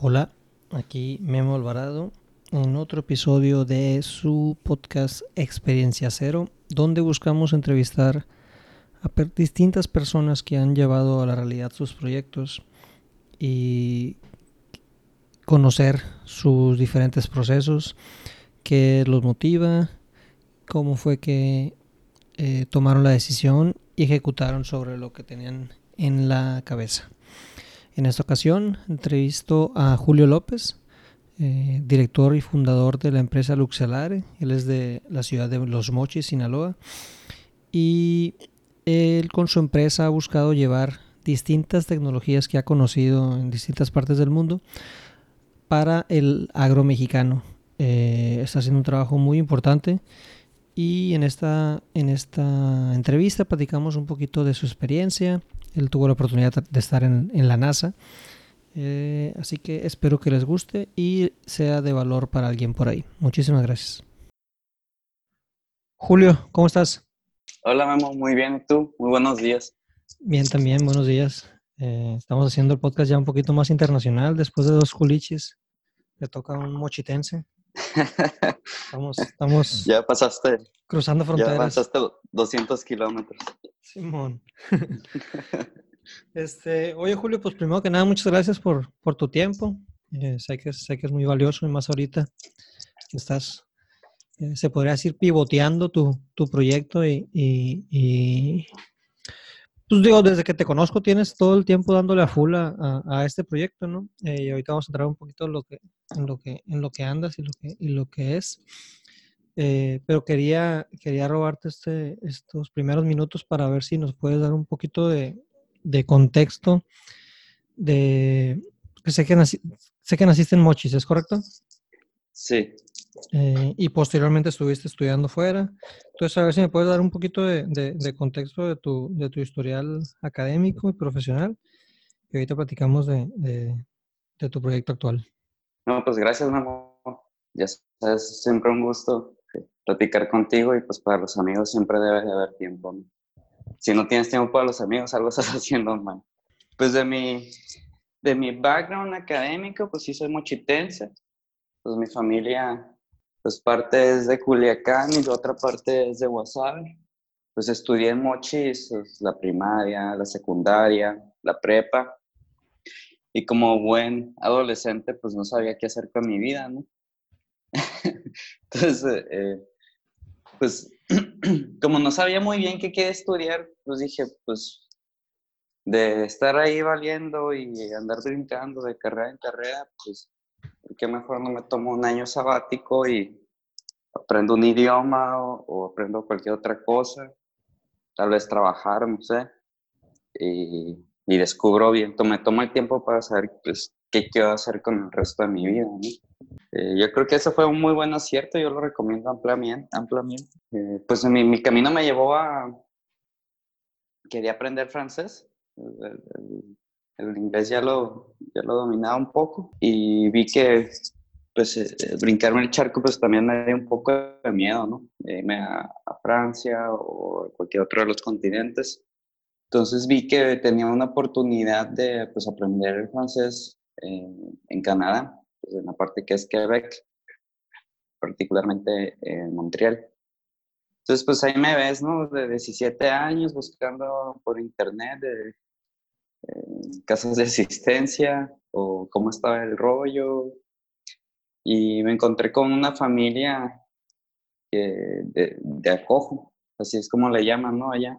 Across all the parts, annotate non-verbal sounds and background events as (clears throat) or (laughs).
Hola, aquí Memo Alvarado en otro episodio de su podcast Experiencia Cero, donde buscamos entrevistar a distintas personas que han llevado a la realidad sus proyectos y conocer sus diferentes procesos, qué los motiva, cómo fue que eh, tomaron la decisión y ejecutaron sobre lo que tenían en la cabeza. En esta ocasión entrevisto a Julio López, eh, director y fundador de la empresa Luxelare. Él es de la ciudad de Los Mochis, Sinaloa. Y él con su empresa ha buscado llevar distintas tecnologías que ha conocido en distintas partes del mundo para el agro mexicano. Eh, está haciendo un trabajo muy importante y en esta, en esta entrevista platicamos un poquito de su experiencia, él tuvo la oportunidad de estar en, la NASA. Eh, así que espero que les guste y sea de valor para alguien por ahí. Muchísimas gracias. Julio, ¿cómo estás? Hola, Memo, muy bien. ¿Y tú? Muy buenos días. Bien, también, buenos días. Eh, estamos haciendo el podcast ya un poquito más internacional. Después de dos culiches, le toca un mochitense. Estamos, estamos ya pasaste. Cruzando fronteras. Ya pasaste 200 kilómetros. Simón. (laughs) este, oye, Julio, pues primero que nada, muchas gracias por, por tu tiempo. Eh, sé, que, sé que es muy valioso y más ahorita que estás, eh, se podría decir, pivoteando tu, tu proyecto y, y, pues digo, desde que te conozco tienes todo el tiempo dándole a full a, a, este proyecto, ¿no? Eh, y ahorita vamos a entrar un poquito en lo que, en lo que, en lo que andas y lo que, y lo que es. Eh, pero quería, quería robarte este, estos primeros minutos para ver si nos puedes dar un poquito de, de contexto de sé que, sé que naciste en Mochis, ¿es correcto? Sí. Eh, y posteriormente estuviste estudiando fuera. Entonces, a ver si me puedes dar un poquito de, de, contexto de tu, de tu historial académico y profesional. Y ahorita platicamos de, de, tu proyecto actual. No, pues gracias, Memo. Ya sabes, siempre un gusto platicar contigo y pues para los amigos siempre debe de haber tiempo. Si no tienes tiempo para los amigos, algo (laughs) estás haciendo mal. Pues de mi, de mi background académico, pues sí soy mochitense. Pues mi familia, pues parte es de Culiacán y la otra parte es de Guasave. Pues estudié en Mochis, pues, la primaria, la secundaria, la prepa. Y como buen adolescente, pues no sabía qué hacer con mi vida, ¿no? (laughs) Entonces, eh, pues (clears throat) como no sabía muy bien qué quería estudiar, pues dije, pues de estar ahí valiendo y andar brincando de carrera en carrera, pues qué mejor no me tomo un año sabático y aprendo un idioma o, aprendo cualquier otra cosa, tal vez trabajar, no sé, y, y descubro bien, me tomo el tiempo para saber pues, qué quiero hacer con el resto de mi vida. ¿no? Eh, yo creo que eso fue un muy buen acierto, yo lo recomiendo ampliamente. ampliamente. Eh, pues mi, mi, camino me llevó a... Quería aprender francés, el, inglés ya lo, ya lo dominaba un poco y vi que pues eh, brincarme el charco pues también me dio un poco de miedo, ¿no? Irme a, a Francia o cualquier otro de los continentes. Entonces vi que tenía una oportunidad de pues, aprender el francés en Canadá pues, en la parte que es Quebec, particularmente en Montreal. Entonces, pues ahí me ves, ¿no? De 17 años buscando por internet de, eh, casos de asistencia o cómo estaba el rollo. Y me encontré con una familia de, de, acojo, así es como le llaman, ¿no? Allá.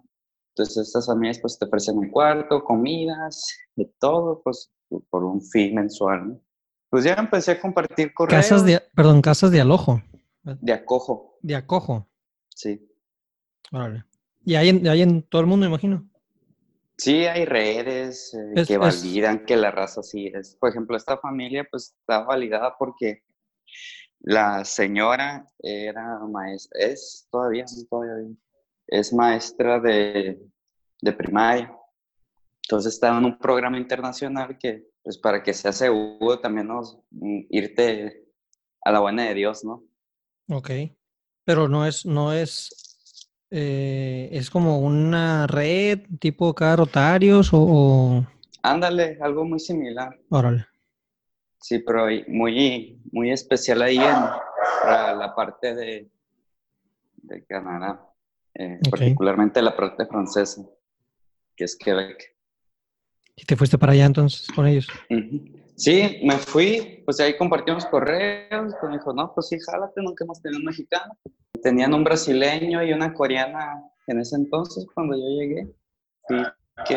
Entonces, estas familias pues te ofrecen un cuarto, comidas, de todo, pues por un fee mensual, ¿no? Pues ya empecé a compartir correos. Casas de, perdón, casas de alojo. De acojo. De acojo. Sí. Órale. Y hay en, hay en todo el mundo, imagino. Sí, hay redes eh, que validan que la raza sí es. Por ejemplo, esta familia pues está validada porque la señora era maestra, es todavía, todavía, es maestra de, de primaria. Entonces está en un programa internacional que pues para que sea seguro también. Mm, irte a la buena de Dios, ¿no? Ok, pero no es, no es, eh, es como una red tipo cada rotarios o, Ándale, algo muy similar. Órale. Sí, pero muy, muy especial ahí en para la parte de, de Canadá, eh, particularmente la parte francesa, que es Quebec. ¿Y te fuiste para allá entonces con ellos? Sí, me fui, pues ahí compartimos correos, pues me dijo, no, pues sí, jálate, nunca hemos tenido un mexicano. Tenían un brasileño y una coreana en ese entonces, cuando yo llegué. Fui que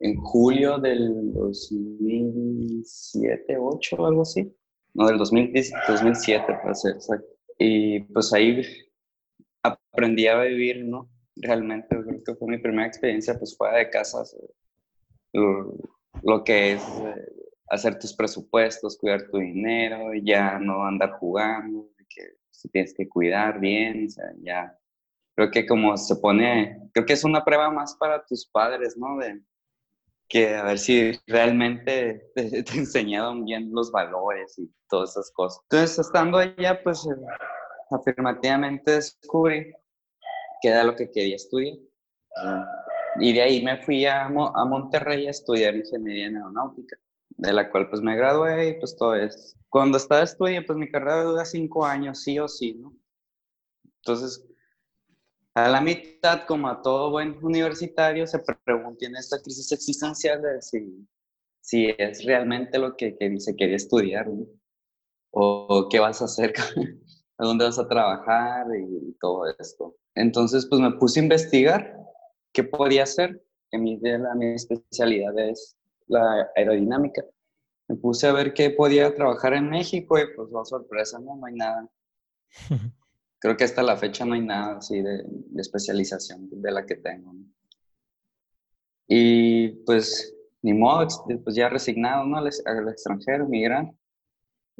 en julio del 2007, 8 algo así. No, del 2007, para ser exacto. Y pues ahí aprendí a vivir, ¿no? Realmente creo que fue mi primera experiencia, pues fuera de casa, lo, que es eh, hacer tus presupuestos, cuidar tu dinero, ya no andar jugando, que tienes que cuidar bien, o sea, ya creo que como se pone, creo que es una prueba más para tus padres, ¿no? De, que a ver si realmente (laughs) te, te, enseñaron bien los valores y todas esas cosas. Entonces, estando allá, pues eh, afirmativamente descubrí que era lo que quería estudiar. Y de ahí me fui a, a Monterrey a estudiar ingeniería en aeronáutica, de la cual pues me gradué y pues todo es. Cuando estaba estudiando, pues mi carrera dura cinco años, sí o sí, ¿no? Entonces, a la mitad, como a todo buen universitario, se pregunta en esta crisis existencial de si, si es realmente lo que, que dice quería estudiar, o qué vas a hacer, (laughs) a dónde vas a trabajar y, todo esto. Entonces, pues me puse a investigar qué podía hacer, que mi, la, mi especialidad es la aerodinámica. Me puse a ver qué podía trabajar en México y pues, la sorpresa, no, no hay nada. (laughs) creo que hasta la fecha no hay nada así de, especialización de la que tengo. Y pues, ni modo, pues ya resignado ¿no? al, extranjero, migrar.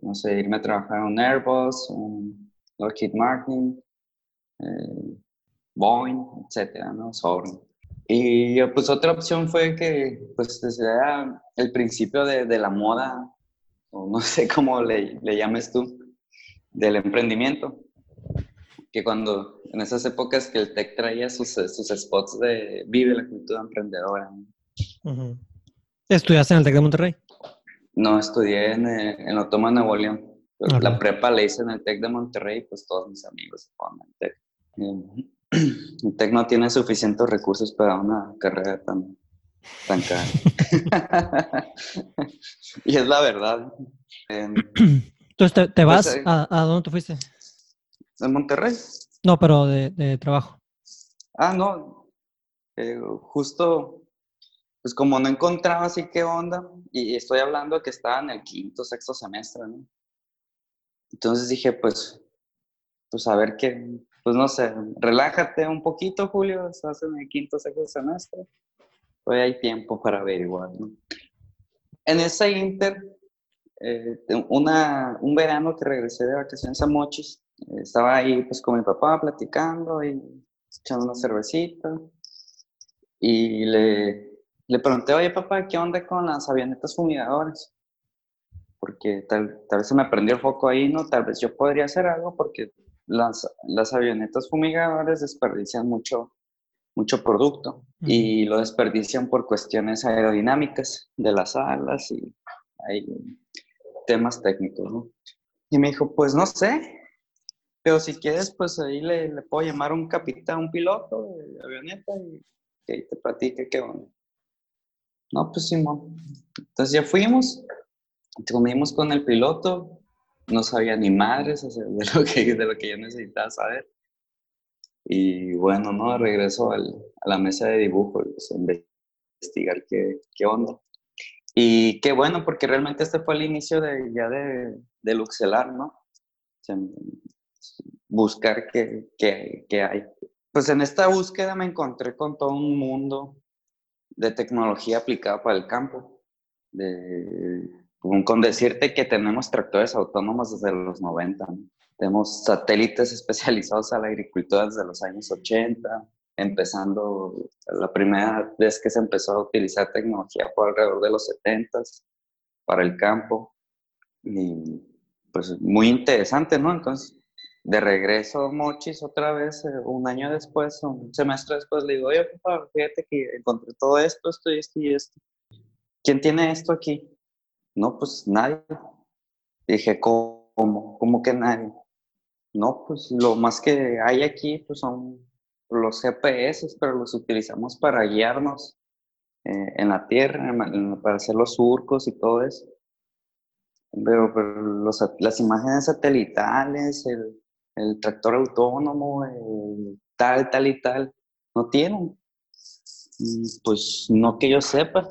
No sé, irme a trabajar en Airbus, un Lockheed Martin, eh, Boeing, etcétera, ¿no? Sobre. Y pues otra opción fue que, pues desde el principio de, de la moda, o no (laughs) sé cómo le, le llames tú, del emprendimiento que cuando, en esas épocas que el tech traía sus, sus spots de vive la cultura emprendedora. ¿Estudiaste en el tech de Monterrey? No, estudié en, eh, en Otoma, Nuevo León. La prepa la hice en el tech de Monterrey, pues todos mis amigos se ponen en tech. El tech no tiene suficientes recursos para una carrera tan, tan cara. (laughs) y es la verdad. (clears throat) Entonces, ¿te, te vas? Pues, eh, ¿A, ¿A dónde te fuiste? En Monterrey. No, pero de, trabajo. Ah, no. Eh, justo, pues como no encontraba así qué onda, y estoy hablando que estaba en el quinto, sexto semestre, ¿no? Entonces dije, pues, pues a ver qué, pues no sé, relájate un poquito, Julio, estás en el quinto, sexto semestre, hoy hay tiempo para averiguar, ¿no? En ese inter, eh, una, un verano que regresé de vacaciones a Mochis, estaba ahí pues con mi papá platicando y echando una cervecita y le, le pregunté, oye papá, ¿qué onda con las avionetas fumigadoras? Porque tal, tal vez se me prendió el foco ahí, ¿no? Tal vez yo podría hacer algo porque las, las avionetas fumigadoras desperdician mucho, mucho producto y lo desperdician por cuestiones aerodinámicas de las alas y hay temas técnicos, ¿no? Y me dijo, pues no sé, pero si quieres, pues ahí le, le puedo llamar a un capitán, un piloto de avioneta y que te platique qué onda. No, pues Simón. Entonces ya fuimos, comimos con el piloto, no sabía ni madres de lo que, de lo que yo necesitaba saber. Y bueno, no, regreso al, a la mesa de dibujo, pues, investigar qué, qué onda. Y qué bueno, porque realmente este fue el inicio de, ya de, de Luxelar, ¿no? Buscar qué, qué, hay. Pues en esta búsqueda me encontré con todo un mundo de tecnología aplicada para el campo. De, con decirte que tenemos tractores autónomos desde los 90. Tenemos satélites especializados a la agricultura desde los años 80, empezando la primera vez que se empezó a utilizar tecnología fue alrededor de los 70 para el campo. Y pues muy interesante, ¿no? Entonces, de regreso Mochis otra vez, eh, un año después, un semestre después, le digo, oye, papá, fíjate que encontré todo esto, esto y esto y esto. ¿Quién tiene esto aquí? no, pues nadie. Dije, ¿cómo? ¿Cómo que nadie? No, pues lo más que hay aquí pues son los GPS, pero los utilizamos para guiarnos eh, en la tierra, para hacer los surcos y todo eso. Pero, las imágenes satelitales, el, el tractor autónomo, tal, tal y tal, no tienen. Pues no que yo sepa.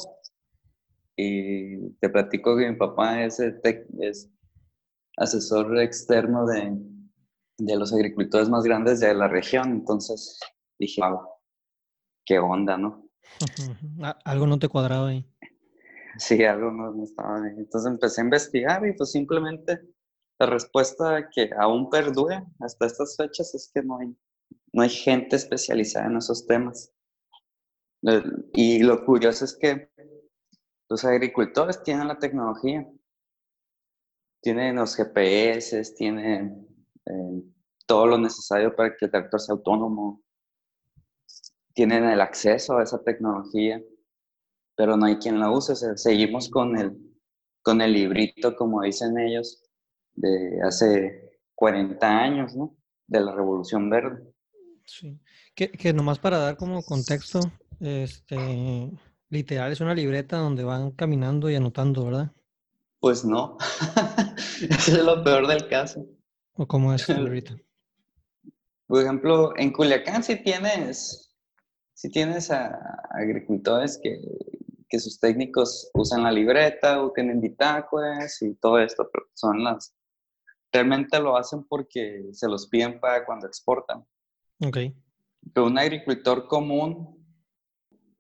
Y te platico que mi papá es, es asesor externo de, de los agricultores más grandes de la región. Entonces dije, wow, qué onda, ¿no? Algo no te cuadraba ahí. Sí, algo no, estaba ahí. Entonces empecé a investigar y pues simplemente la respuesta que aún perdura hasta estas fechas es que no hay, no hay gente especializada en esos temas. Y lo curioso es que los agricultores tienen la tecnología, tienen los GPS, tienen eh, todo lo necesario para que el tractor sea autónomo, tienen el acceso a esa tecnología, pero no hay quien la use. seguimos con el, con el librito, como dicen ellos, de hace 40 años, ¿no? De la Revolución Verde. Sí. Que, que nomás para dar como contexto, este, literal es una libreta donde van caminando y anotando, ¿verdad? Pues no. (laughs) Eso es lo peor del caso. ¿O cómo es (laughs) libreta? Por ejemplo, en Culiacán sí tienes, sí tienes a agricultores que, que sus técnicos usan la libreta o tienen bitácoras y todo esto, pero son las, realmente lo hacen porque se los piden para cuando exportan. Ok. Pero un agricultor común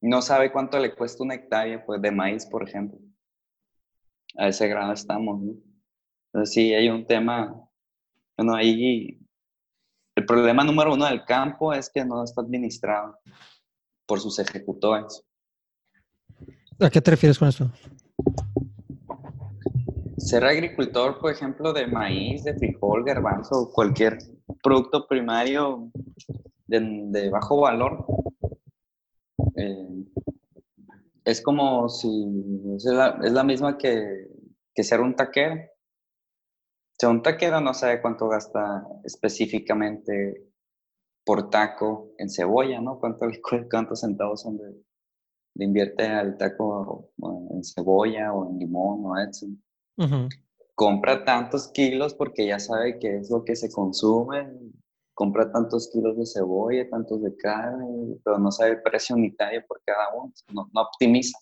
no sabe cuánto le cuesta una hectárea pues, de maíz, por ejemplo. A ese grado estamos, ¿no? Entonces sí, hay un tema, bueno, ahí el problema número uno del campo es que no está administrado por sus ejecutores. ¿A qué te refieres con esto? Ser agricultor, por ejemplo, de maíz, de frijol, garbanzo, cualquier producto primario de, bajo valor, eh, es como si es la, misma que, que, ser un taquero. O sea, un taquero no sabe cuánto gasta específicamente por taco en cebolla, ¿no? ¿Cuánto, (laughs) cuántos centavos son de, invierte al taco en cebolla o en limón o etc. Compra tantos kilos porque ya sabe que es lo que se consume. Compra tantos kilos de cebolla, tantos de carne, pero no sabe el precio unitario por cada uno. No, optimiza.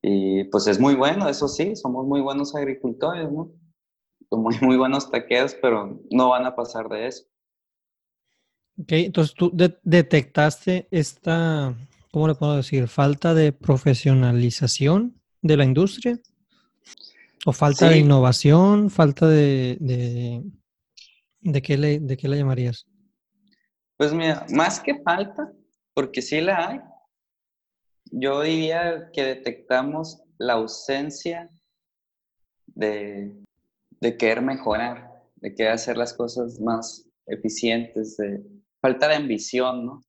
Y pues es muy bueno, eso sí, somos muy buenos agricultores, ¿no? Muy, muy buenos taqueros, pero no van a pasar de eso. Ok, entonces tú detectaste esta, ¿cómo le puedo decir? Falta de profesionalización de la industria. ¿O falta de innovación? ¿Falta de, de, de, qué le, de qué la llamarías? Pues mira, más que falta, porque sí la hay, yo diría que detectamos la ausencia de, de querer mejorar, de querer hacer las cosas más eficientes, de falta de ambición, ¿no?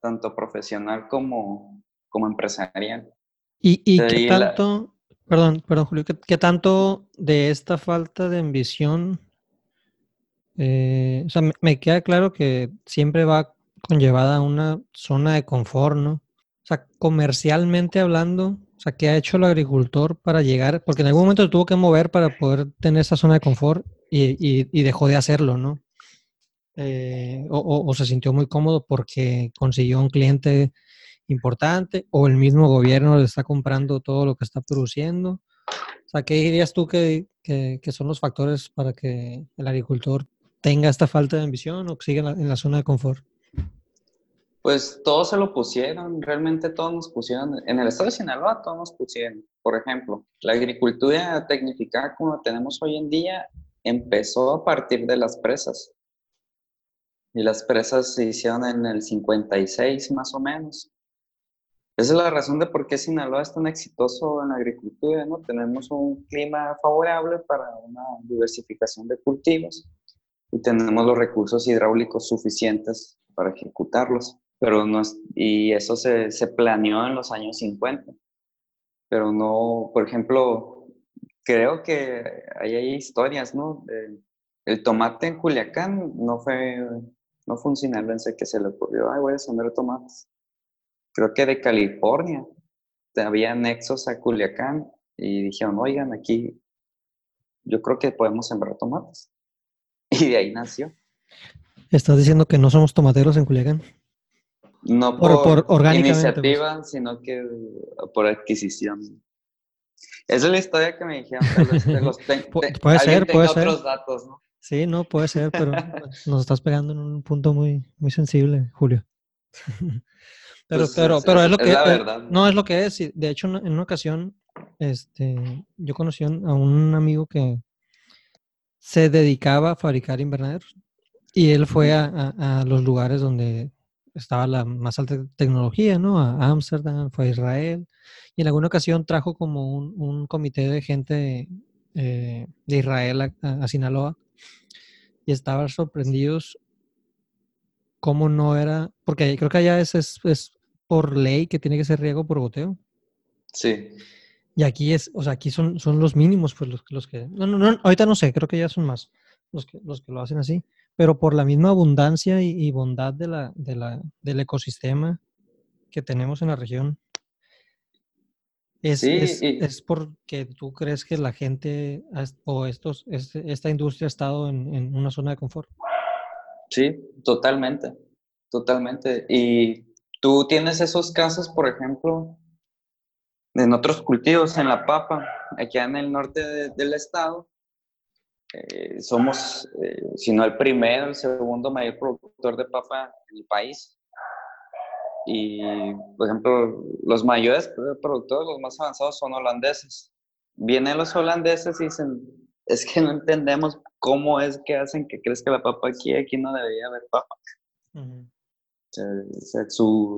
Tanto profesional como, como empresarial. ¿Y, y qué tanto, Perdón, perdón, Julio, ¿qué, tanto de esta falta de ambición? Eh, o sea, me, queda claro que siempre va conllevada una zona de confort, ¿no? O sea, comercialmente hablando, o sea, ¿qué ha hecho el agricultor para llegar? Porque en algún momento tuvo que mover para poder tener esa zona de confort y, dejó de hacerlo, ¿no? Eh, o, se sintió muy cómodo porque consiguió un cliente importante o el mismo gobierno le está comprando todo lo que está produciendo? O sea, ¿qué dirías tú que, que, son los factores para que el agricultor tenga esta falta de ambición o siga en la, zona de confort? Pues todos se lo pusieron, realmente todos nos pusieron, en el estado de Sinaloa todos nos pusieron. Por ejemplo, la agricultura tecnificada como la tenemos hoy en día empezó a partir de las presas. Y las presas se hicieron en el 56 más o menos. Esa es la razón de por qué Sinaloa es tan exitoso en la agricultura, ¿no? Tenemos un clima favorable para una diversificación de cultivos y tenemos los recursos hidráulicos suficientes para ejecutarlos. Pero no y eso se, planeó en los años 50. Pero no, por ejemplo, creo que hay historias, ¿no? el tomate en Culiacán no fue, no fue un sinaloense que se le ocurrió, ay, voy a sembrar tomates. Creo que de California había nexos a Culiacán y dijeron, oigan, aquí yo creo que podemos sembrar tomates. (laughs) Y de ahí nació. ¿Estás diciendo que no somos tomateros en Culiacán? No por, pues. iniciativa, sino que por adquisición. Esa es la historia que me dijeron. (laughs) puede ser, puede ser. otros datos, ¿no? Sí, no, puede ser, pero (laughs) nos estás pegando en un punto muy, muy sensible, Julio. (laughs) pero, pues, pero, pero es, lo que es, no es lo que es. De hecho, en una ocasión, este, yo conocí a un amigo que se dedicaba a fabricar invernaderos y él fue a, a los lugares donde estaba la más alta tecnología, ¿no? A Ámsterdam, fue a Israel, y en alguna ocasión trajo como un, un comité de gente eh, de Israel a, Sinaloa, y estaban sorprendidos cómo no era, porque creo que allá es, es, es, por ley que tiene que ser riego por goteo. Sí. Y aquí es, o sea, aquí son, son los mínimos, pues los, los que, no, no, no, ahorita no sé, creo que ya son más los que, los que lo hacen así pero por la misma abundancia y, bondad de la, de la, del ecosistema que tenemos en la región. Es, es, porque tú crees que la gente o estos, esta industria ha estado en, en, una zona de confort. Sí, totalmente, totalmente. Y tú tienes esos casos, por ejemplo, en otros cultivos, en la papa, aquí en el norte del estado, eh, somos, eh, si no el primero, el segundo mayor productor de papa en el país. Y, por ejemplo, los mayores productores, los más avanzados, son holandeses. Vienen los holandeses y dicen, es que no entendemos cómo es que hacen que crezca la papa aquí, aquí no debería haber papa.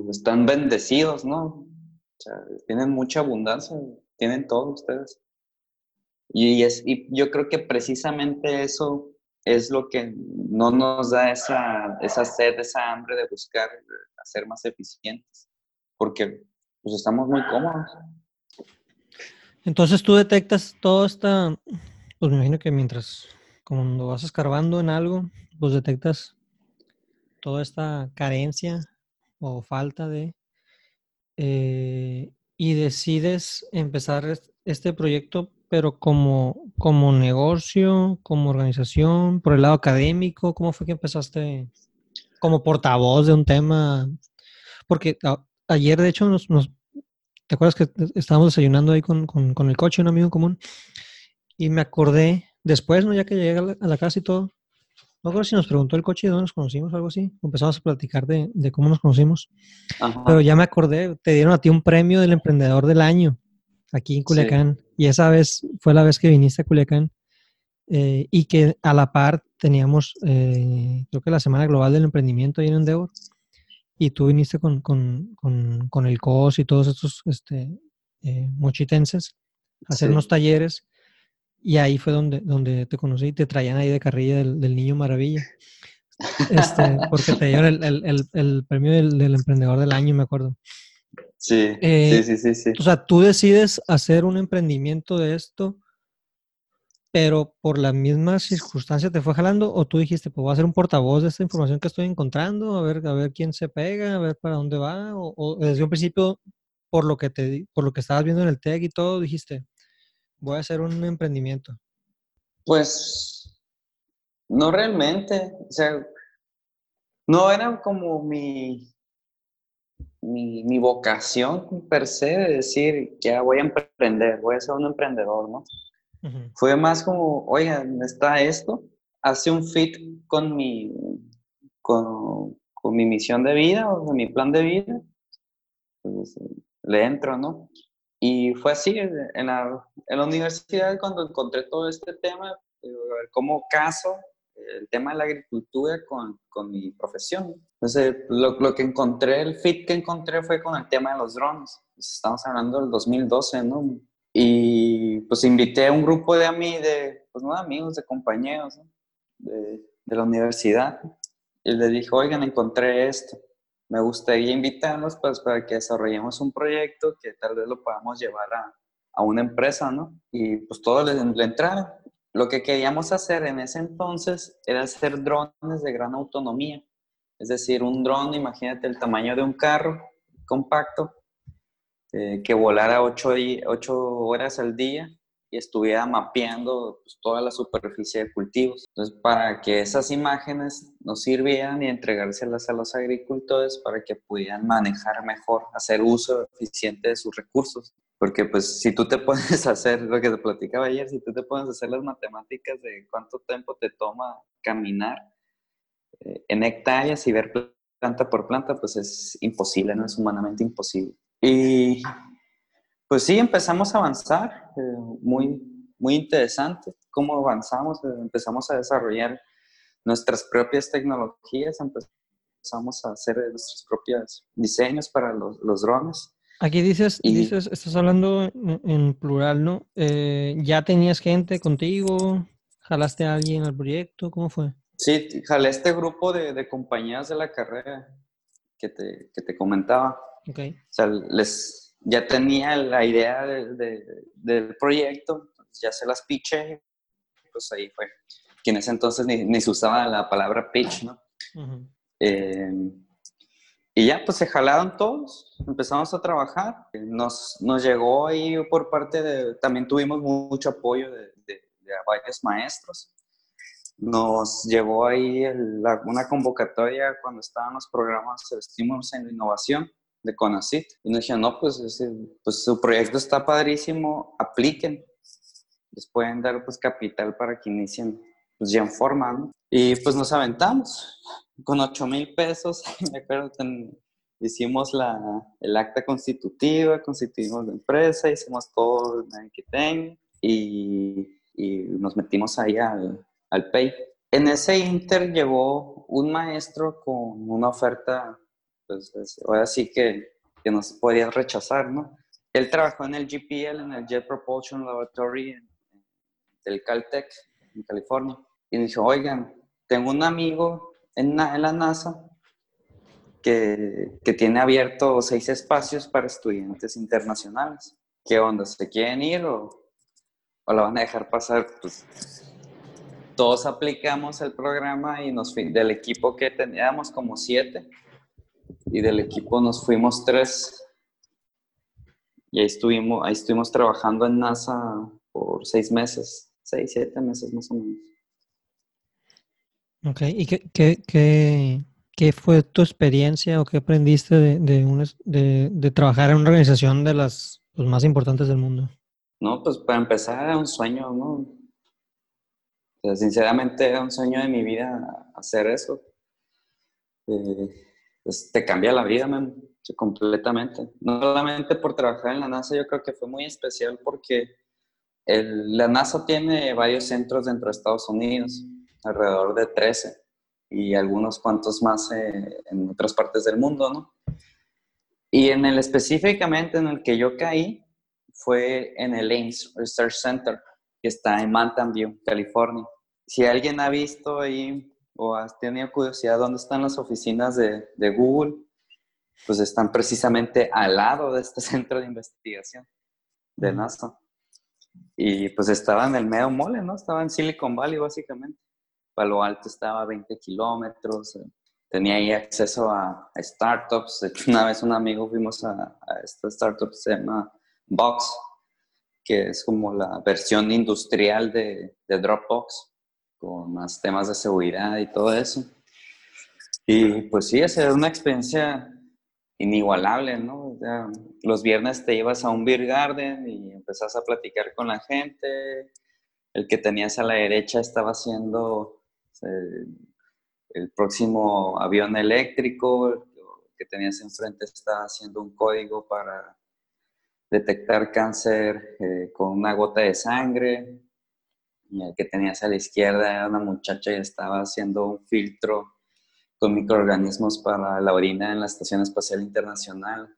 están bendecidos, ¿no? tienen mucha abundancia, tienen todo ustedes. Y, es, y yo creo que precisamente eso es lo que no nos da esa, esa sed, esa hambre de buscar hacer más eficientes, porque pues estamos muy cómodos. Entonces tú detectas toda esta, pues me imagino que mientras, cuando vas escarbando en algo, pues detectas toda esta carencia o falta de, eh, y decides empezar este proyecto pero como, como negocio, como organización, por el lado académico, ¿cómo fue que empezaste como portavoz de un tema? Porque ayer, de hecho, nos, ¿te acuerdas que estábamos desayunando ahí con, el coche, un amigo común? Y me acordé, después, ¿no? Ya que llegué a la, casa y todo, no recuerdo si nos preguntó el coche de dónde nos conocimos o algo así. Empezamos a platicar de, cómo nos conocimos. Pero ya me acordé, te dieron a ti un premio del emprendedor del año aquí en Culiacán. Y esa vez fue la vez que viniste a Culiacán eh, y que a la par teníamos, eh, creo que la Semana Global del Emprendimiento ahí en Endeavor. Y tú viniste con, con, con, el COS y todos estos este, eh, mochitenses a hacer unos talleres. Y ahí fue donde, donde te conocí, te traían ahí de carrilla del, Niño Maravilla. Este, (laughs) porque te dieron el, el, el, premio del, del, emprendedor del año, me acuerdo. Eh, sí, sí, sí, sí, O sea, tú decides hacer un emprendimiento de esto, pero por la misma circunstancia te fue jalando, o tú dijiste, pues voy a ser un portavoz de esta información que estoy encontrando, a ver, a ver quién se pega, a ver para dónde va, o, desde un principio, por lo que te, por lo que estabas viendo en el TEC y todo, dijiste, voy a hacer un emprendimiento. Pues, no realmente, o sea, no era como mi, mi, vocación per se de decir, ya voy a emprender, voy a ser un emprendedor, ¿no? Fue más como, oigan, está esto, hace un fit con mi, con, mi misión de vida o con mi plan de vida, pues, le entro, ¿no? Y fue así, en la, en la universidad cuando encontré todo este tema, cómo caso el tema de la agricultura con, con mi profesión. Entonces, lo, lo, que encontré, el fit que encontré fue con el tema de los drones. Estamos hablando del 2012, ¿no? Y pues invité a un grupo de, amigos, de, pues no amigos, de compañeros de, de, la universidad. Y les dije, oigan, encontré esto. Me gustaría invitarlos pues, para que desarrollemos un proyecto que tal vez lo podamos llevar a, a una empresa, ¿no? Y pues todo le, le entraron. Lo que queríamos hacer en ese entonces era hacer drones de gran autonomía. Es decir, un dron, imagínate el tamaño de un carro compacto, eh, que volara ocho, ocho horas al día y estuviera mapeando pues, toda la superficie de cultivos. Entonces, para que esas imágenes nos sirvieran y entregárselas a los agricultores para que pudieran manejar mejor, hacer uso eficiente de sus recursos. Porque pues si tú te (laughs) puedes hacer, lo que te platicaba ayer, si tú te puedes hacer las matemáticas de cuánto tiempo te toma caminar eh, en hectáreas y ver planta por planta, pues es imposible, no es humanamente imposible. Y pues sí, empezamos a avanzar, eh, muy, muy interesante cómo avanzamos, eh, empezamos a desarrollar nuestras propias tecnologías, empezamos a hacer nuestros propios diseños para los, los drones. Aquí dices, dices, estás hablando en, plural, ¿no? Eh, ¿Ya tenías gente contigo? ¿Jalaste a alguien al proyecto? ¿Cómo fue? Sí, jalé este grupo de, de compañías de la carrera que te, que te comentaba. Okay. O sea, les, ya tenía la idea de, del proyecto, ya se las piché, pues ahí fue. Que en ese entonces ni, se usaba la palabra pitch, ¿no? Eh, y ya, pues se jalaron todos, empezamos a trabajar. Nos, nos llegó ahí por parte de, también tuvimos mucho apoyo de, de, varios maestros. Nos llegó ahí una convocatoria cuando estaban los programas de estímulos en la innovación de CONACIT. Y nos dijeron, no, pues, pues su proyecto está padrísimo, apliquen. Les pueden dar pues capital para que inicien pues ya en forma, Y pues nos aventamos con 8 mil pesos, (laughs) me acuerdo, hicimos la, el acta constitutiva, constituimos la empresa, hicimos todo el que tenga y, y, nos metimos ahí al, al PAY. En ese inter llegó un maestro con una oferta pues ahora sí que, que no se podía rechazar, ¿no? Él trabajó en el GPL, en el Jet Propulsion Laboratory del Caltech, en California, y me dijo, oigan, tengo un amigo en, en la NASA que, que, tiene abierto seis espacios para estudiantes internacionales. ¿Qué onda? ¿Se quieren ir o, o la van a dejar pasar? Pues todos aplicamos el programa y nos del equipo que teníamos como siete, y del equipo nos fuimos tres. Y ahí estuvimos, ahí estuvimos trabajando en NASA por seis meses, seis, siete meses más o menos. Ok, ¿y qué, qué, qué, fue tu experiencia o qué aprendiste de, de, de, trabajar en una organización de las pues, más importantes del mundo? No, pues para empezar era un sueño, ¿no? sinceramente era un sueño de mi vida hacer eso. Eh, pues, te cambia la vida, completamente. No solamente por trabajar en la NASA, yo creo que fue muy especial porque la NASA tiene varios centros dentro de Estados Unidos, alrededor de 13, y algunos cuantos más eh, en otras partes del mundo, ¿no? Y en el específicamente en el que yo caí fue en el Ames Research Center, que está en Mountain View, California. Si alguien ha visto ahí o has tenido curiosidad dónde están las oficinas de, de, Google, pues están precisamente al lado de este (laughs) centro de investigación de NASA. Y pues estaba en el medio mole, ¿no? Estaba en Silicon Valley básicamente. Palo Alto estaba a 20 kilómetros, eh, tenía ahí acceso a, startups. De hecho, (laughs) una vez un amigo fuimos a, a esta startup, se llama Box, que es como la versión industrial de, de Dropbox con más temas de seguridad y todo eso. Y pues sí, es una experiencia inigualable, ¿no? los viernes te ibas a un beer garden y empezás a platicar con la gente. El que tenías a la derecha estaba haciendo eh, el próximo avión eléctrico. El que tenías enfrente estaba haciendo un código para detectar cáncer eh, con una gota de sangre el que tenías a la izquierda era una muchacha y estaba haciendo un filtro con microorganismos para la orina en la Estación Espacial Internacional.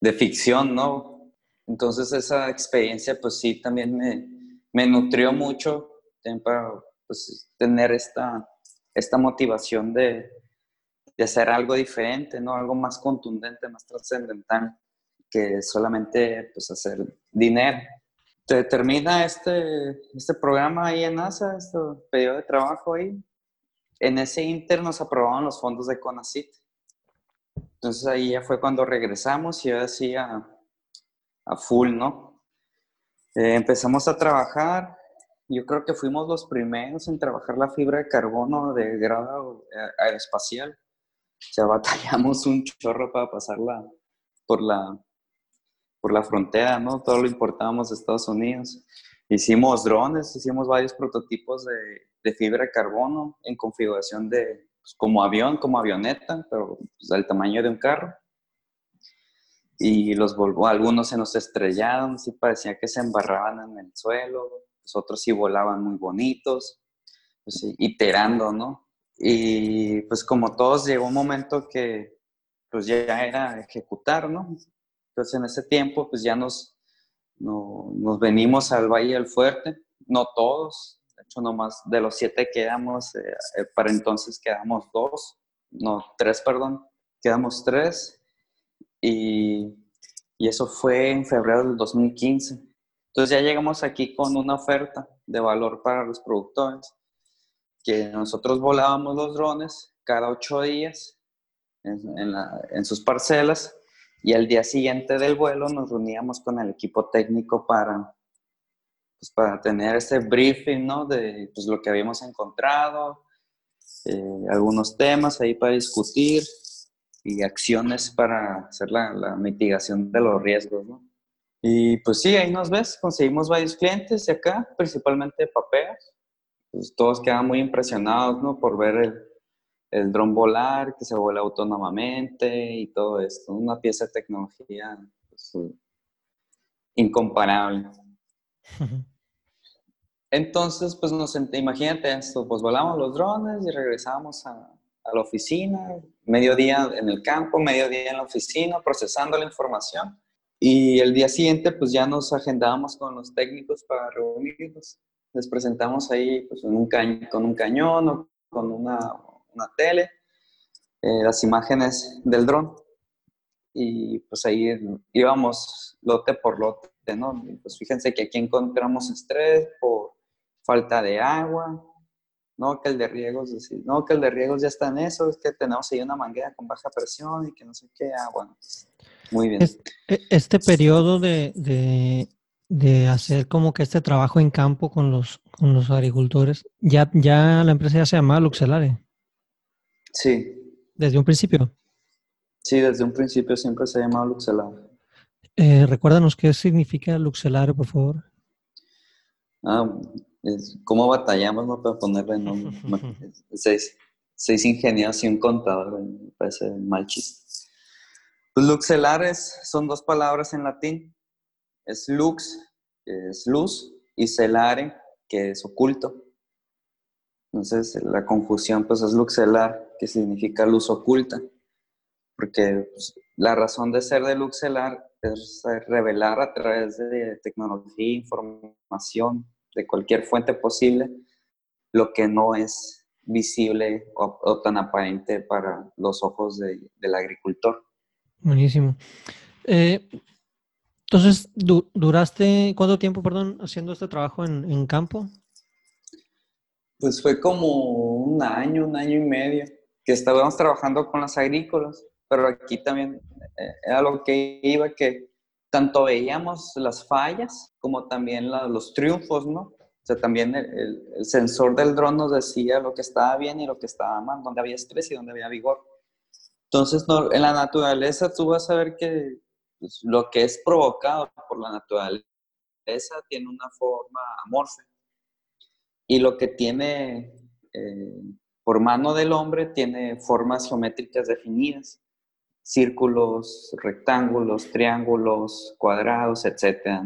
de ficción, ¿no? Entonces esa experiencia pues sí también me, me nutrió mucho para pues, tener esta, esta motivación de, de hacer algo diferente, ¿no? Algo más contundente, más trascendental. que solamente pues hacer dinero. Te termina este, este programa ahí en NASA, este periodo de trabajo ahí. En ese inter nos aprobaron los fondos de CONACIT. Entonces ahí ya fue cuando regresamos y ahora sí a, full, ¿no? Eh, empezamos a trabajar, yo creo que fuimos los primeros en trabajar la fibra de carbono de grado aeroespacial. O sea, (laughs) batallamos un chorro para pasarla por la, por la frontera, ¿no? Todo lo importábamos de Estados Unidos. Hicimos drones, hicimos varios prototipos de, de fibra de carbono en configuración de pues, como avión, como avioneta, pero pues, tamaño de un carro. Y los volvó, algunos se nos estrellaron, sí parecía que se embarraban en el suelo, los otros sí volaban muy bonitos, pues, iterando, ¿no? Y pues como todos llegó un momento que pues ya era ejecutar, ¿no? Entonces en ese tiempo pues ya nos, nos venimos al Valle del Fuerte, no todos, de hecho nomás de los siete quedamos, eh, eh, para entonces quedamos dos, no, tres, perdón, quedamos tres y, y eso fue en febrero del 2015. Entonces ya llegamos aquí con una oferta de valor para los productores que nosotros volábamos los drones cada ocho días en, sus parcelas y al día siguiente del vuelo nos reuníamos con el equipo técnico para, pues, para tener ese briefing ¿no? de pues, lo que habíamos encontrado, eh, algunos temas ahí para discutir y acciones para hacer la, la mitigación de los riesgos. ¿no? Y pues sí, ahí nos ves, conseguimos varios clientes de acá, principalmente papeas pues, todos quedan muy impresionados, ¿no? Por ver el, el dron volar, que se vuela autónomamente y todo esto. Una pieza de tecnología pues, incomparable. (laughs) Entonces, pues nos imagínate esto, pues volamos los drones y regresamos a, a la oficina, mediodía en el campo, mediodía en la oficina, procesando la información. Y el día siguiente, pues ya nos agendábamos con los técnicos para reunirnos les presentamos ahí pues, un con un cañón o con una, una tele, eh, las imágenes del dron. Y pues ahí íbamos lote por lote, ¿no? pues fíjense que aquí encontramos estrés por falta de agua, no que el de riegos, no que el de riegos ya está en eso, es que tenemos ahí una manguera con baja presión y que no sé qué, agua. muy bien. E, este, periodo de, de hacer como que este trabajo en campo con los, con los agricultores, ya, ya la empresa ya se llama Luxelare. Sí. ¿Desde un principio? Sí, desde un principio siempre se ha llamado Luxelare. Eh, recuérdanos qué significa Luxelare, por favor. Ah, ¿cómo batallamos no, para ponerle nombre? seis, (laughs) seis ingenieros y un contador, me parece mal chiste. Pues Luxelares son dos palabras en latín es lux, que es luz, y celare, que es oculto. Entonces, la confusión pues es luxelar, que significa luz oculta, porque pues, la razón de ser de luxelar es revelar a través de tecnología, información, de cualquier fuente posible, lo que no es visible o, tan aparente para los ojos del agricultor. Buenísimo. Eh, entonces, ¿duraste cuánto tiempo, perdón, haciendo este trabajo en, campo? Pues fue como un año, un año y medio que estábamos trabajando con las agrícolas, pero aquí también eh, era lo que iba, que tanto veíamos las fallas como también los triunfos, ¿no? O sea, también el, el, sensor del dron nos decía lo que estaba bien y lo que estaba mal, donde había estrés y donde había vigor. Entonces, en la naturaleza tú vas a ver que pues, lo que es provocado por la naturaleza tiene una forma amorfa y lo que tiene eh, por mano del hombre tiene formas geométricas definidas, círculos, rectángulos, triángulos, cuadrados, etc.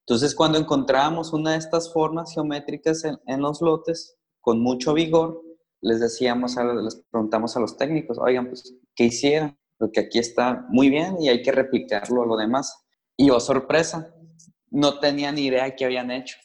Entonces, cuando encontrábamos una de estas formas geométricas en, los lotes, con mucho vigor, les decíamos, les preguntamos a los técnicos, oigan, pues, ¿qué hicieron? porque aquí está muy bien y hay que replicarlo a lo demás. Y oh, sorpresa, no tenía ni idea qué habían hecho.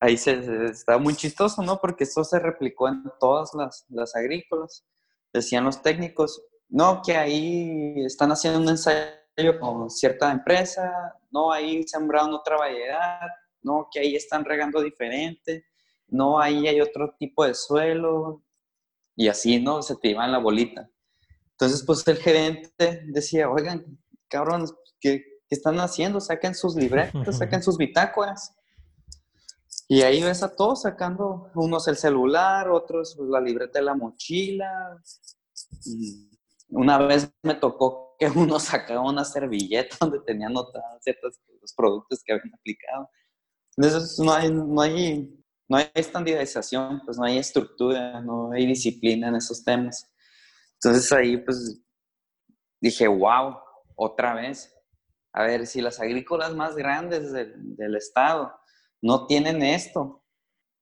Ahí se, está muy chistoso, ¿no? Porque eso se replicó en todas las, las agrícolas. Decían los técnicos, no, que ahí están haciendo un ensayo con cierta empresa, no, ahí sembraron otra variedad, no, que ahí están regando diferente, no, ahí hay otro tipo de suelo, y así, ¿no? Se te iba en la bolita. Entonces, pues el gerente decía, oigan, cabrón, ¿qué, ¿qué, están haciendo? Saquen sus libretas, saquen (laughs) sus bitácoras. Y ahí ves a todos sacando, unos el celular, otros pues, la libreta de la mochila. una vez me tocó que (laughs) uno sacaba una servilleta donde tenía anotados ciertos los productos que habían aplicado. Entonces no hay, no hay, no hay estandarización, pues no hay estructura, no hay disciplina en esos temas. Entonces ahí pues dije, wow, otra vez. A ver, si las agrícolas más grandes del, del estado no tienen esto,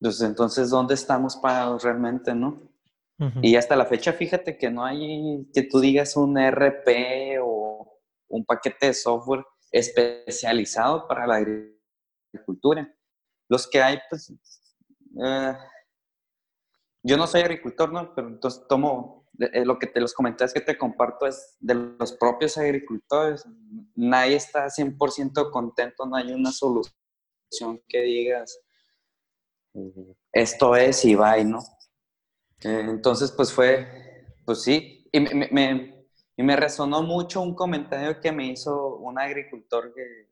pues entonces, ¿dónde estamos parados realmente, no? Y hasta la fecha, fíjate que no hay que tú digas un RP o un paquete de software especializado para la agricultura. Los que hay, pues, eh, yo no soy agricultor, ¿no? Pero entonces tomo, eh, lo que te los comentarios que te comparto es de los propios agricultores. Nadie está 100% contento, no hay una solución que digas, esto es y va, ¿no? Eh, entonces, pues fue, pues sí, y me, me, resonó mucho un comentario que me hizo un agricultor que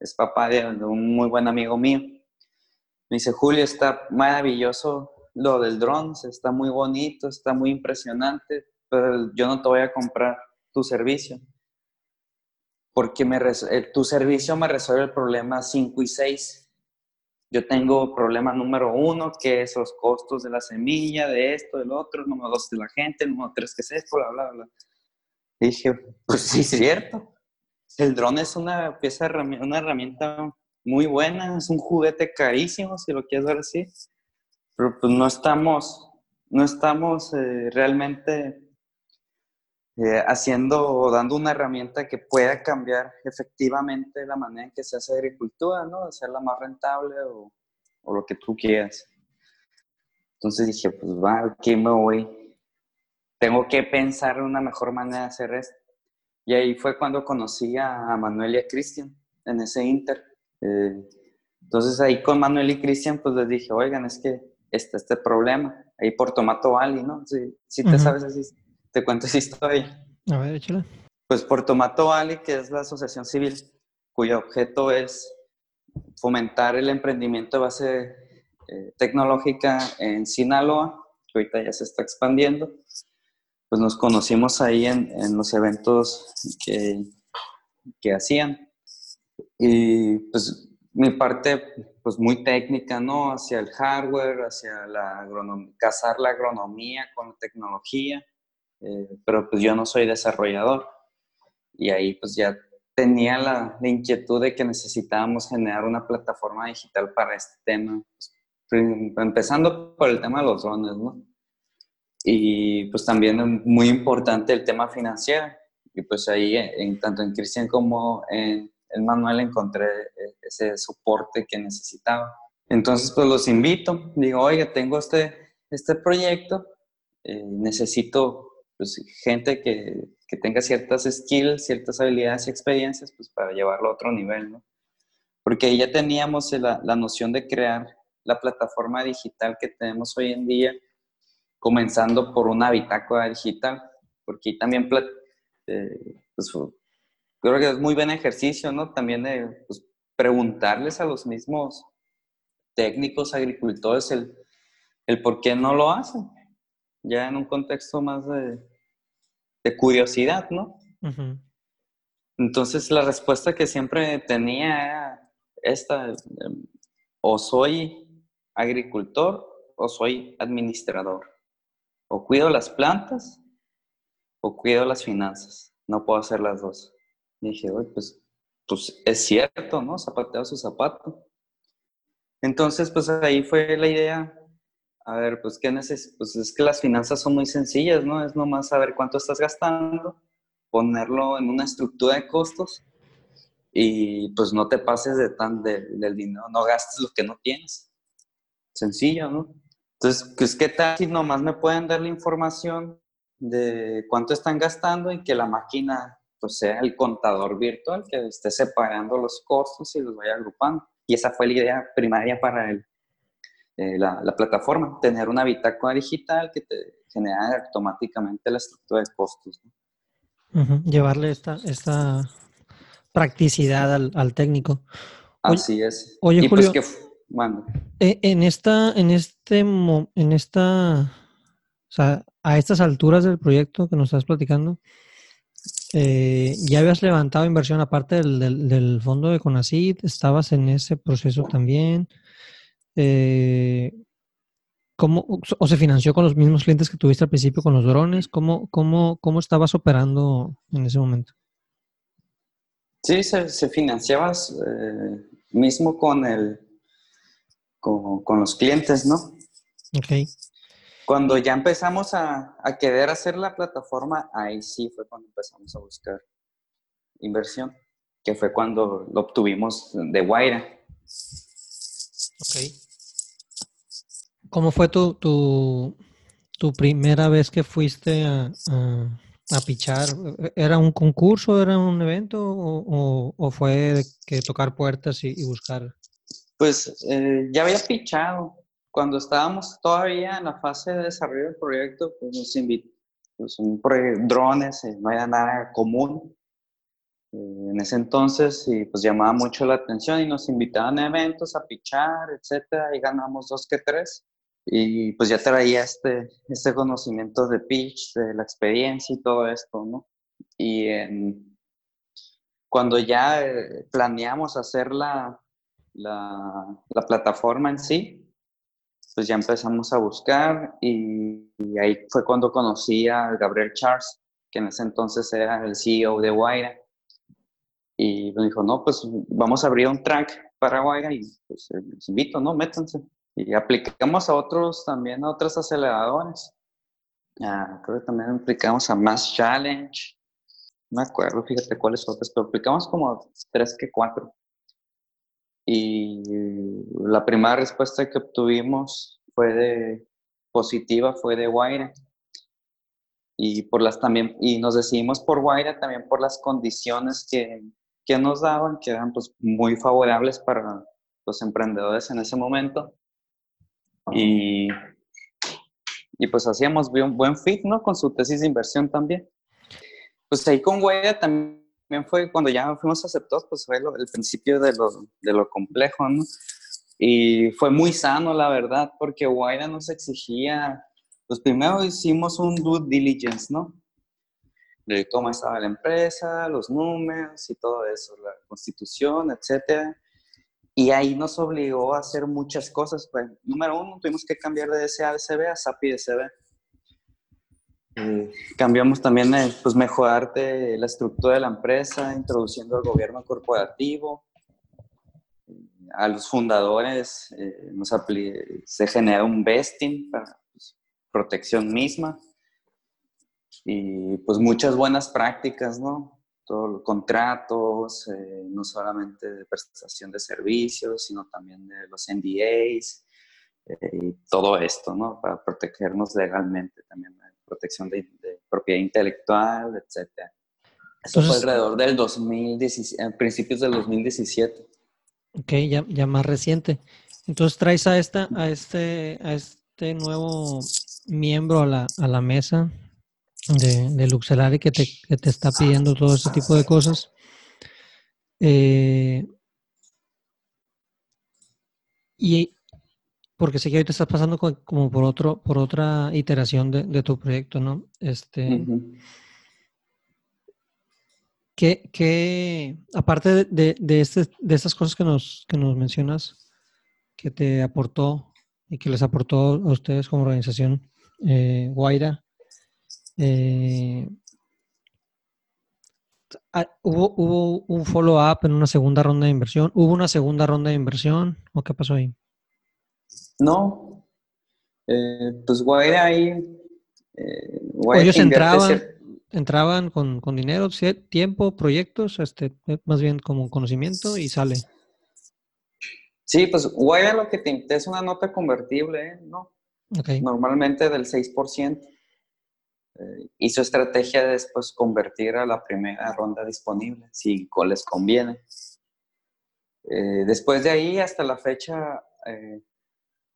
es papá de, un muy buen amigo mío. Me dice, Julio, está maravilloso lo del dron, está muy bonito, está muy impresionante, pero yo no te voy a comprar tu servicio porque me eh, tu servicio me resuelve el problema 5 y 6. Yo tengo problema número uno, que es los costos de la semilla, de esto, del otro, número dos de la gente, número tres, que es esto, bla, bla, bla. dije, pues sí, es cierto. El dron es una pieza, una herramienta muy buena, es un juguete carísimo, si lo quieres ver así, pero pues no estamos, no estamos eh, realmente eh, haciendo o dando una herramienta que pueda cambiar efectivamente la manera en que se hace agricultura, ¿no? Hacerla más rentable o, o lo que tú quieras. Entonces dije, pues va, aquí me voy. Tengo que pensar una mejor manera de hacer esto. Y ahí fue cuando conocí a Manuel y a Cristian en ese Inter. Eh, entonces ahí con Manuel y Cristian, pues les dije, oigan, es que está este problema. Ahí por Tomato Valley, ¿no? Si, si te sabes así te cuento esa historia. A ver, échala. Pues Puerto Mato Valley, que es la asociación civil, cuyo objeto es fomentar el emprendimiento de base eh, tecnológica en Sinaloa, que ahorita ya se está expandiendo. Pues nos conocimos ahí en, en los eventos que, que hacían. Y pues mi parte pues muy técnica, ¿no? Hacia el hardware, hacia la agronomía, casar la agronomía con la tecnología. Eh, pero pues yo no soy desarrollador. Y ahí pues ya tenía la, inquietud de que necesitábamos generar una plataforma digital para este tema, pues, empezando por el tema de los drones, ¿no? Y pues también muy importante el tema financiero. Y pues ahí, en, tanto en Cristian como en el Manuel, encontré eh, ese soporte que necesitaba. Entonces, pues los invito, digo, oiga, tengo este, este proyecto, eh, necesito pues, gente que, que, tenga ciertas skills, ciertas habilidades y experiencias, pues para llevarlo a otro nivel, ¿no? Porque ya teníamos la, la noción de crear la plataforma digital que tenemos hoy en día, comenzando por una bitácora digital, porque también, eh, pues, creo que es muy buen ejercicio, ¿no? También de pues, preguntarles a los mismos técnicos, agricultores, el, el por qué no lo hacen ya en un contexto más de, curiosidad, ¿no? Entonces la respuesta que siempre tenía era esta, em, o soy agricultor o soy administrador. O cuido las plantas o cuido las finanzas. No puedo hacer las dos. Y dije, pues, pues es cierto, ¿no? Zapateo su zapato. Entonces, pues ahí fue la idea a ver, pues, ¿qué neces pues es que las finanzas son muy sencillas, ¿no? Es nomás saber cuánto estás gastando, ponerlo en una estructura de costos y pues no te pases de tan del dinero, no gastes lo que no tienes. Sencillo, ¿no? Entonces, pues, ¿qué tal si nomás me pueden dar la información de cuánto están gastando y que la máquina pues sea el contador virtual que esté separando los costos y los vaya agrupando. Y esa fue la idea primaria para el, eh, la, la, plataforma, tener una bitácora digital que te genera automáticamente la estructura de costos. Llevarle esta, esta practicidad al, al técnico. Así es. Oye, pues Julio, bueno. Eh, en esta, en este, en esta, o sea, a estas alturas del proyecto que nos estás platicando, eh, ¿ya habías levantado inversión aparte del, del, fondo de Conacid? ¿Estabas en ese proceso también? Eh, ¿cómo, ¿O se financió con los mismos clientes que tuviste al principio con los drones? ¿Cómo, cómo, cómo estabas operando en ese momento? Sí, se, se financiaba eh, mismo con, el, con, con, los clientes, ¿no? Ok. Cuando ya empezamos a, a, querer hacer la plataforma, ahí sí fue cuando empezamos a buscar inversión, que fue cuando lo obtuvimos de Guaira. Ok. ¿Cómo fue tu, tu, primera vez que fuiste a, a, pichar? ¿Era un concurso, era un evento o, o fue que tocar puertas y, buscar? Pues eh, ya había pichado, cuando estábamos todavía en la fase de desarrollo del proyecto, pues nos invitó, pues drones, eh, no era nada común eh, en ese entonces y pues llamaba mucho la atención y nos invitaban a eventos, a pichar, etcétera, y ganamos dos que tres. Y pues ya traía este, este conocimiento de pitch, de la experiencia y todo esto, ¿no? Y cuando ya eh, planeamos hacer la, la, la plataforma en sí, pues ya empezamos a buscar y, ahí fue cuando conocí a Gabriel Charles, que en ese entonces era el CEO de Guaira. Y me dijo, no, pues vamos a abrir un track para Guaira y pues eh, les invito, ¿no? Métanse. Y aplicamos a otros también, a otros aceleradores. Ah, creo que también aplicamos a Mass Challenge. No me acuerdo, fíjate cuáles otros, pero aplicamos como tres que cuatro. Y la primera respuesta que obtuvimos fue de positiva, fue de Guaira. Y, por las también, y nos decidimos por Guaira también por las condiciones que, que nos daban, que eran pues, muy favorables para los emprendedores en ese momento. Y, y pues hacíamos un buen fit, ¿no? Con su tesis de inversión también. Pues ahí con Guaira también fue cuando ya fuimos aceptados, pues fue el principio de lo, de lo complejo, ¿no? Y fue muy sano, la verdad, porque Guaira nos exigía, pues primero hicimos un due diligence, ¿no? De cómo estaba la empresa, los números y todo eso, la constitución, etcétera. Y ahí nos obligó a hacer muchas cosas. Pues, número uno, tuvimos que cambiar de SADCB a SAPI DCB eh, cambiamos también, eh, pues, mejorar la estructura de la empresa, introduciendo el gobierno corporativo. A los fundadores eh, nos se genera un vesting para pues, protección misma y pues muchas buenas prácticas, ¿no? Todos los contratos, no solamente de prestación de servicios, sino también de los NDAs y todo esto, ¿no? Para protegernos legalmente también protección de, propiedad intelectual, etc. Eso fue alrededor del 2017, principios del 2017. Ok, ya, ya más reciente. Entonces traes a, esta, a, este, a este nuevo miembro a la, a la mesa de, de Luxelari que te, que te está pidiendo todo ese tipo de cosas. Eh, y porque sé que ahorita estás pasando como por otro, por otra iteración de, tu proyecto, ¿no? Este. ¿qué, aparte de, de, este, de estas cosas que nos, que nos mencionas, que te aportó y que les aportó a ustedes como organización, eh, Guaira, eh, ah, ¿hubo, ¿Hubo un follow-up en una segunda ronda de inversión? ¿Hubo una segunda ronda de inversión? ¿O qué pasó ahí? No, eh, pues Guaira ahí... Eh, Ellos entraban, entraban con, con, dinero, tiempo, proyectos, este, más bien como conocimiento y sale. Sí, pues Guaira lo que te es una nota convertible, ¿no? Okay. Normalmente del 6%. Eh, y su estrategia es pues, convertir a la primera ronda disponible, si les conviene. Eh, después de ahí, hasta la fecha, eh,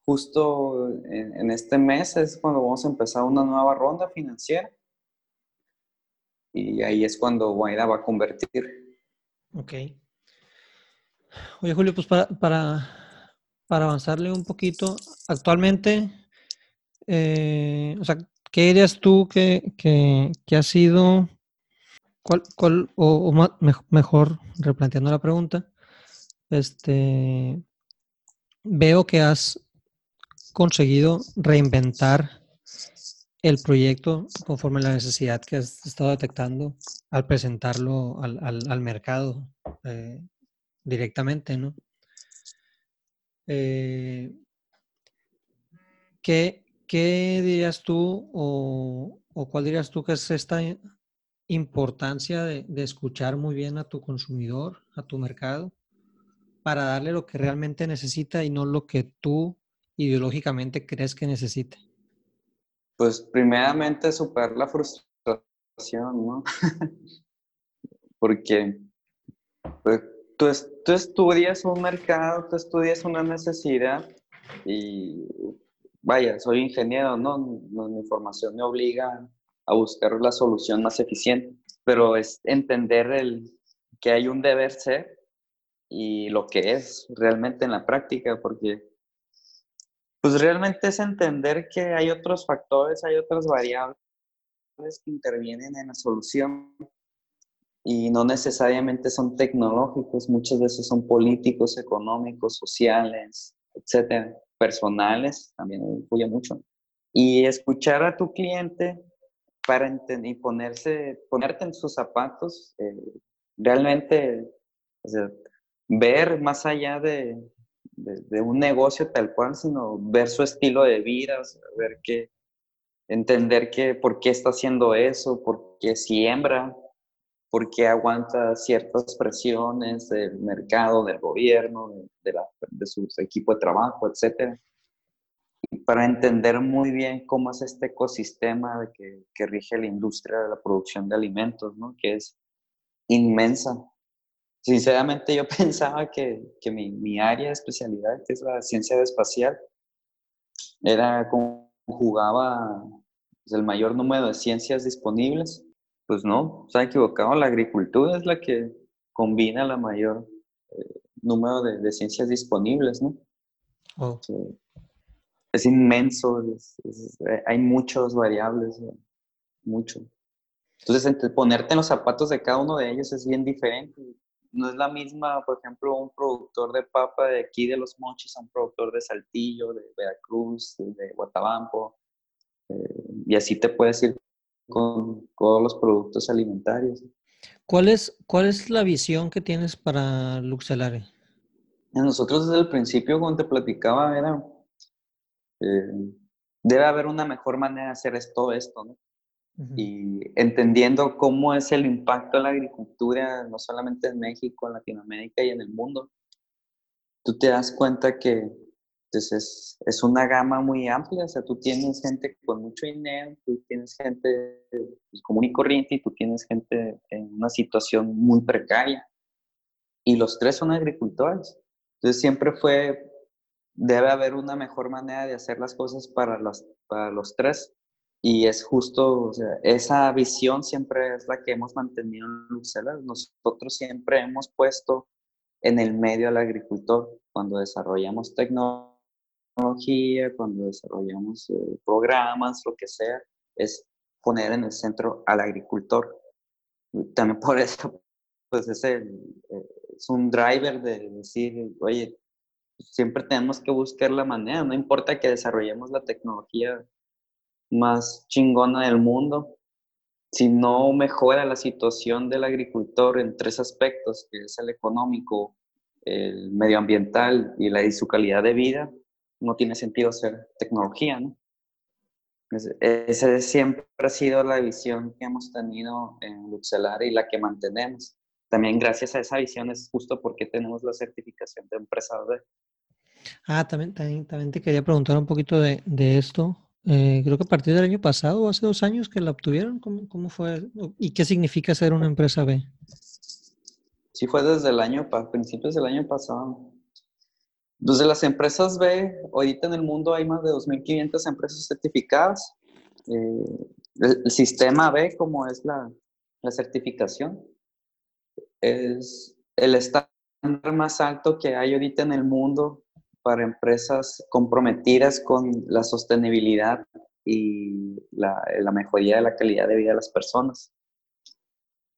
justo en, este mes es cuando vamos a empezar una nueva ronda financiera. Y ahí es cuando Guaira va a convertir. Ok. Oye, Julio, pues para, para, para avanzarle un poquito, actualmente, o sea, ¿qué dirías tú que, que, ha sido, cuál, cuál o, mejor replanteando la pregunta, este, veo que has conseguido reinventar el proyecto conforme a la necesidad que has estado detectando al presentarlo al, al, mercado eh, directamente, ¿no? Eh, ¿qué, ¿Qué dirías tú o, cuál dirías tú que es esta importancia de, escuchar muy bien a tu consumidor, a tu mercado, para darle lo que realmente necesita y no lo que tú ideológicamente crees que necesite? Pues primeramente superar la frustración, ¿no? (laughs) Porque pues, tú, tú estudias un mercado, tú estudias una necesidad y vaya, soy ingeniero, ¿no? Mi formación me obliga a buscar la solución más eficiente, pero es entender el, que hay un deber ser y lo que es realmente en la práctica, porque pues realmente es entender que hay otros factores, hay otras variables que intervienen en la solución y no necesariamente son tecnológicos, muchas veces son políticos, económicos, sociales, etcétera personales, también influye mucho. Y escuchar a tu cliente para entender y ponerse, ponerte en sus zapatos, eh, realmente ver más allá de, de, un negocio tal cual, sino ver su estilo de vida, ver que, entender que por qué está haciendo eso, por qué siembra, por qué aguanta ciertas presiones del mercado, del gobierno, de, la, de su equipo de trabajo, etcétera. Y para entender muy bien cómo es este ecosistema que, que rige la industria de la producción de alimentos, ¿no? que es inmensa. Sinceramente yo (laughs) pensaba que, que mi, mi, área de especialidad, que es la ciencia espacial, era como jugaba pues, el mayor número de ciencias disponibles pues no, se ha equivocado. La agricultura es la que combina la mayor eh, número de, ciencias disponibles, ¿no? Oh. Es inmenso, eh, hay muchas variables, eh, mucho. Entonces, ponerte en los zapatos de cada uno de ellos es bien diferente. No es la misma, por ejemplo, un productor de papa de aquí de Los Mochis a un productor de Saltillo, de Veracruz, de Guatabampo. y así te puedes ir con todos los productos alimentarios. ¿Cuál es, cuál es la visión que tienes para Luxelare? Nosotros desde el principio, cuando te platicaba, era, eh, debe haber una mejor manera de hacer todo esto, ¿no? Y entendiendo cómo es el impacto de la agricultura, no solamente en México, en Latinoamérica y en el mundo, tú te das cuenta que entonces es, una gama muy amplia, o sea, tú tienes gente con mucho dinero, tú tienes gente pues, común y corriente y tú tienes gente en una situación muy precaria. Y los tres son agricultores. Entonces siempre fue, debe haber una mejor manera de hacer las cosas para los, para los tres. Y es justo, o sea, esa visión siempre es la que hemos mantenido en Luxela. Nosotros siempre hemos puesto en el medio al agricultor cuando desarrollamos tecnología tecnología, cuando desarrollamos eh, programas, lo que sea, es poner en el centro al agricultor. También por eso, pues es, el, eh, es un driver de decir, oye, siempre tenemos que buscar la manera, no importa que desarrollemos la tecnología más chingona del mundo, si no mejora la situación del agricultor en tres aspectos, que es el económico, el medioambiental y, la, y su calidad de vida, no tiene sentido hacer tecnología, ¿no? Esa siempre ha sido la visión que hemos tenido en Luxelar y la que mantenemos. También gracias a esa visión es justo porque tenemos la certificación de empresa Ah, también, también, también te quería preguntar un poquito de, de esto. eh, creo que a partir del año pasado, hace dos años que la obtuvieron. ¿Cómo, cómo fue? ¿Y qué significa ser una empresa B? Sí, fue desde el año, principios del año pasado. Desde las empresas B, ahorita en el mundo hay más de 2.500 empresas certificadas. Eh, el, sistema B, como es la, certificación, es el estándar más alto que hay ahorita en el mundo para empresas comprometidas con la sostenibilidad y la, la mejoría de la calidad de vida de las personas.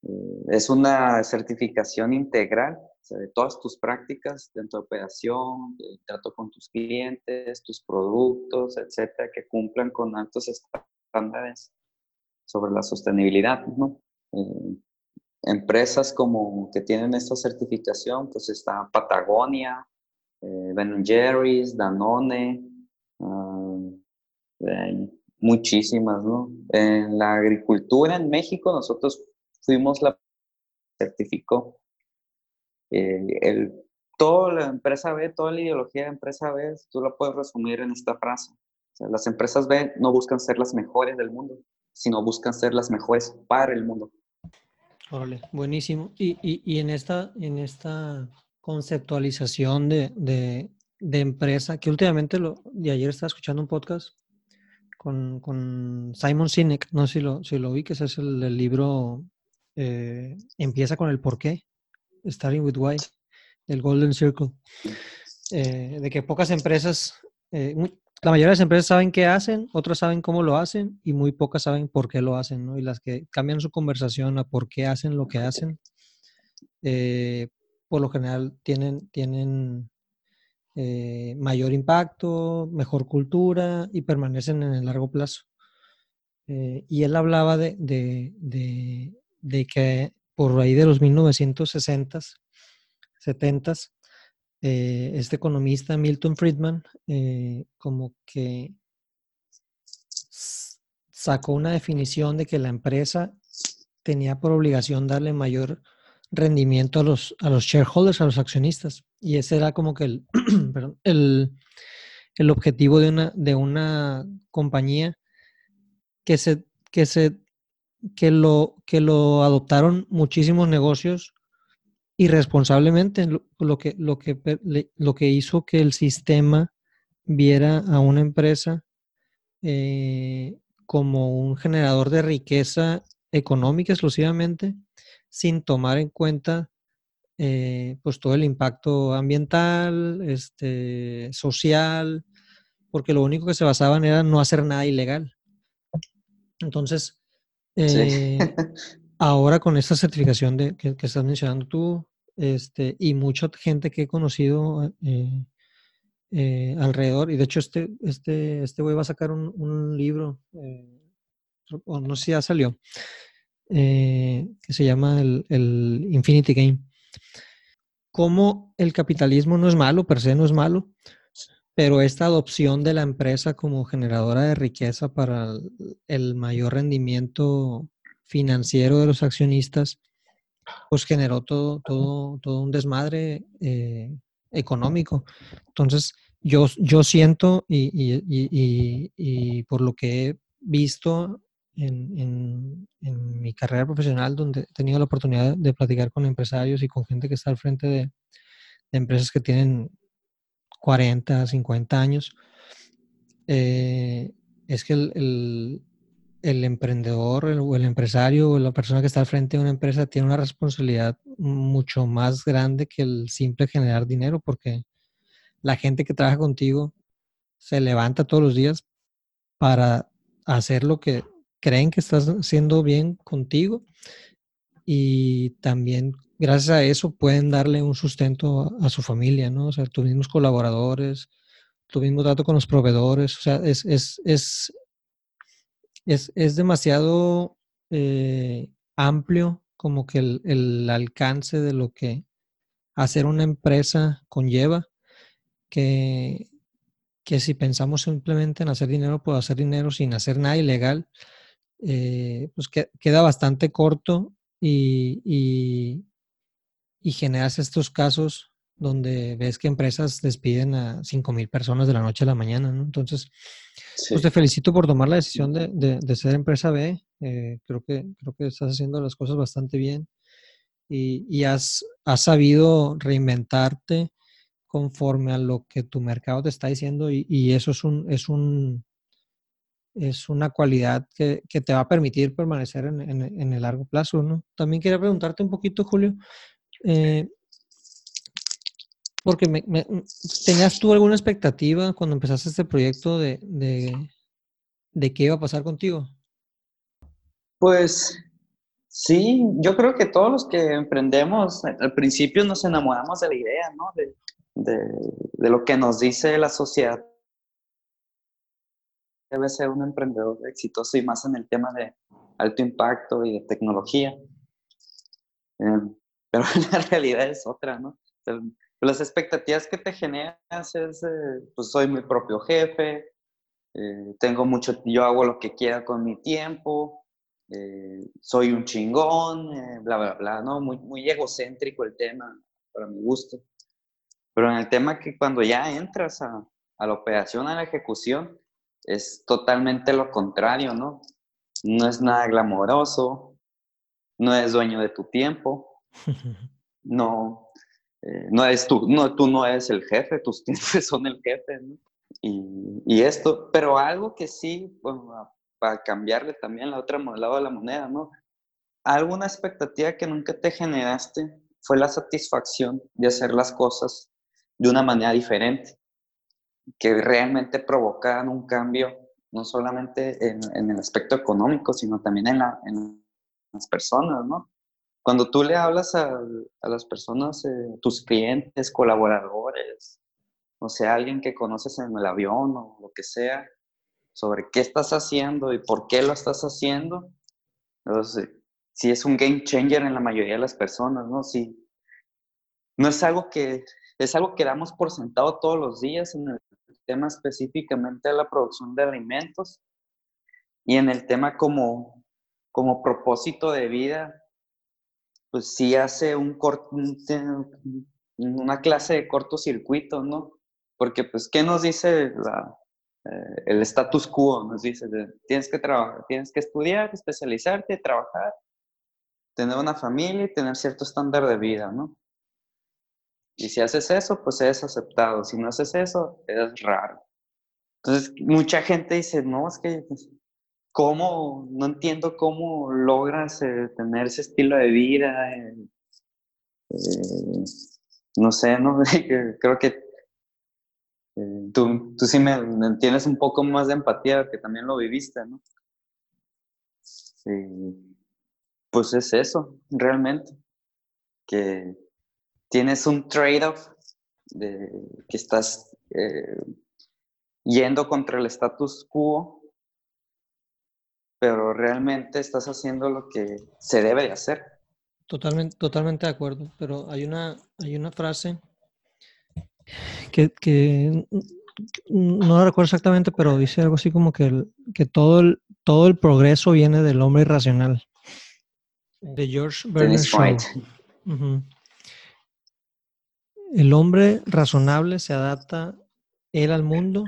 Eh, es una certificación integral de todas tus prácticas dentro de operación, de trato con tus clientes, tus productos, etcétera, que cumplan con altos estándares sobre la sostenibilidad. ¿no? Eh, empresas como que tienen esta certificación, pues está Patagonia, eh, Ben Jerry's, Danone, ah, muchísimas, ¿no? En la agricultura en México nosotros fuimos la certificó. Eh, el, toda la empresa B, toda la ideología de empresa B, tú la puedes resumir en esta frase. las empresas B no buscan ser las mejores del mundo, sino buscan ser las mejores para el mundo. Órale, buenísimo. Y, y, y, en, esta, en esta conceptualización de, de, de empresa, que últimamente, lo, de ayer estaba escuchando un podcast con, con Simon Sinek, no sé si lo, si lo vi, que ese es el, el libro eh, Empieza con el por qué, Starting with Why, del Golden Circle, eh, de que pocas empresas, eh, la mayoría de las empresas saben qué hacen, otras saben cómo lo hacen y muy pocas saben por qué lo hacen, ¿no? Y las que cambian su conversación a por qué hacen lo que hacen, eh, por lo general tienen, tienen eh, mayor impacto, mejor cultura y permanecen en el largo plazo. Eh, y él hablaba de, de, de, de, que por ahí de los 1960s, 70s, eh, este economista Milton Friedman eh, como que sacó una definición de que la empresa tenía por obligación darle mayor rendimiento a los, a los shareholders, a los accionistas. Y ese era como que el, (clears throat) el, el, objetivo de una, de una compañía que se, que se que lo, que lo adoptaron muchísimos negocios irresponsablemente, lo, que, lo, que, lo que hizo que el sistema viera a una empresa eh, como un generador de riqueza económica exclusivamente, sin tomar en cuenta eh, pues todo el impacto ambiental, este, social, porque lo único que se basaban era no hacer nada ilegal. Entonces, eh, (laughs) ahora con esta certificación de, que, que, estás mencionando tú, este, y mucha gente que he conocido eh, eh, alrededor, y de hecho este, este, este güey va a sacar un, un libro, eh, o no sé si ya salió, eh, que se llama el, el, Infinity Game. Cómo el capitalismo no es malo, per se no es malo, pero esta adopción de la empresa como generadora de riqueza para el, mayor rendimiento financiero de los accionistas, pues generó todo, todo, todo un desmadre eh, económico. Entonces, yo, yo siento y, y, por lo que he visto en, en, en, mi carrera profesional, donde he tenido la oportunidad de platicar con empresarios y con gente que está al frente de, de empresas que tienen 40, 50 años, eh, es que el, el, el emprendedor o el, empresario o la persona que está al frente de una empresa tiene una responsabilidad mucho más grande que el simple generar dinero, porque la gente que trabaja contigo se levanta todos los días para hacer lo que creen que estás haciendo bien contigo y también gracias a eso pueden darle un sustento a, su familia, ¿no? O sea, tus mismos colaboradores, tu mismo trato con los proveedores, o sea, es, es, es es, es demasiado eh, amplio como que el, el, alcance de lo que hacer una empresa conlleva, que, que si pensamos simplemente en hacer dinero, puedo hacer dinero sin hacer nada ilegal, eh, pues que, queda bastante corto y, y generas estos casos donde ves que empresas despiden a 5.000 personas de la noche a la mañana, ¿no? Entonces, pues te felicito por tomar la decisión de, ser empresa B. Eh, creo, que, creo que estás haciendo las cosas bastante bien y, has, sabido reinventarte conforme a lo que tu mercado te está diciendo y, eso es un, es un es una cualidad que, te va a permitir permanecer en, el largo plazo, ¿no? También quería preguntarte un poquito, Julio, eh, porque me, ¿tenías tú alguna expectativa cuando empezaste este proyecto de, de, qué iba a pasar contigo? Pues sí, yo creo que todos los que emprendemos, al principio nos enamoramos de la idea, ¿no? De, de lo que nos dice la sociedad debe ser un emprendedor exitoso y más en el tema de alto impacto y de tecnología. Em, pero (laughs) la realidad es otra, ¿no? las expectativas que te generas es, eh, pues soy mi propio jefe, eh, tengo mucho, yo hago lo que quiera con mi tiempo, eh, soy un chingón, bla, bla, bla, ¿no? Muy, muy egocéntrico el tema, para mi gusto. Pero en el tema que cuando ya entras a, a la operación, a la ejecución, es totalmente lo contrario, ¿no? No es nada glamoroso, no es dueño de tu tiempo, (laughs) no, eh, no eres tú, no, tú no eres el jefe, tus (laughs) clientes son el jefe, ¿no? Y, esto, pero algo que sí, para cambiarle también la otra lado de la moneda, ¿no? Alguna expectativa que nunca te generaste fue la satisfacción de hacer las cosas de una manera diferente que realmente provocan un cambio, no solamente en, en el aspecto económico, sino también en, la, en, las personas, ¿no? Cuando tú le hablas a, a las personas, eh, tus clientes, colaboradores, o sea, alguien que conoces en el avión o lo que sea, sobre qué estás haciendo y por qué lo estás haciendo, entonces, sí es un game changer en la mayoría de las personas, ¿no? Sí, no es algo que, es algo que damos por sentado todos los días en el tema específicamente de la producción de alimentos y en el tema como, como propósito de vida, pues sí hace un, una clase de cortocircuito, ¿no? Porque pues, ¿qué nos dice eh, el status quo? Nos dice, tienes que trabajar, tienes que estudiar, especializarte, trabajar, tener una familia y tener cierto estándar de vida, ¿no? Y si haces eso, pues eres aceptado. Si no haces eso, eres raro. Entonces, mucha gente dice, no, es que, pues, ¿cómo? No entiendo cómo logras eh, tener ese estilo de vida. Eh, eh, no sé, ¿no? (laughs) Creo que tú, tú sí me, tienes un poco más de empatía, que también lo viviste, ¿no? pues es eso, realmente. Que tienes un trade-off de que estás eh, yendo contra el status quo, pero realmente estás haciendo lo que se debe de hacer. Totalmente, totalmente de acuerdo, pero hay una, hay una frase que, no la recuerdo exactamente, pero dice algo así como que, que todo, el, todo el progreso viene del hombre irracional, de George Bernard Shaw. El hombre razonable se adapta él al mundo.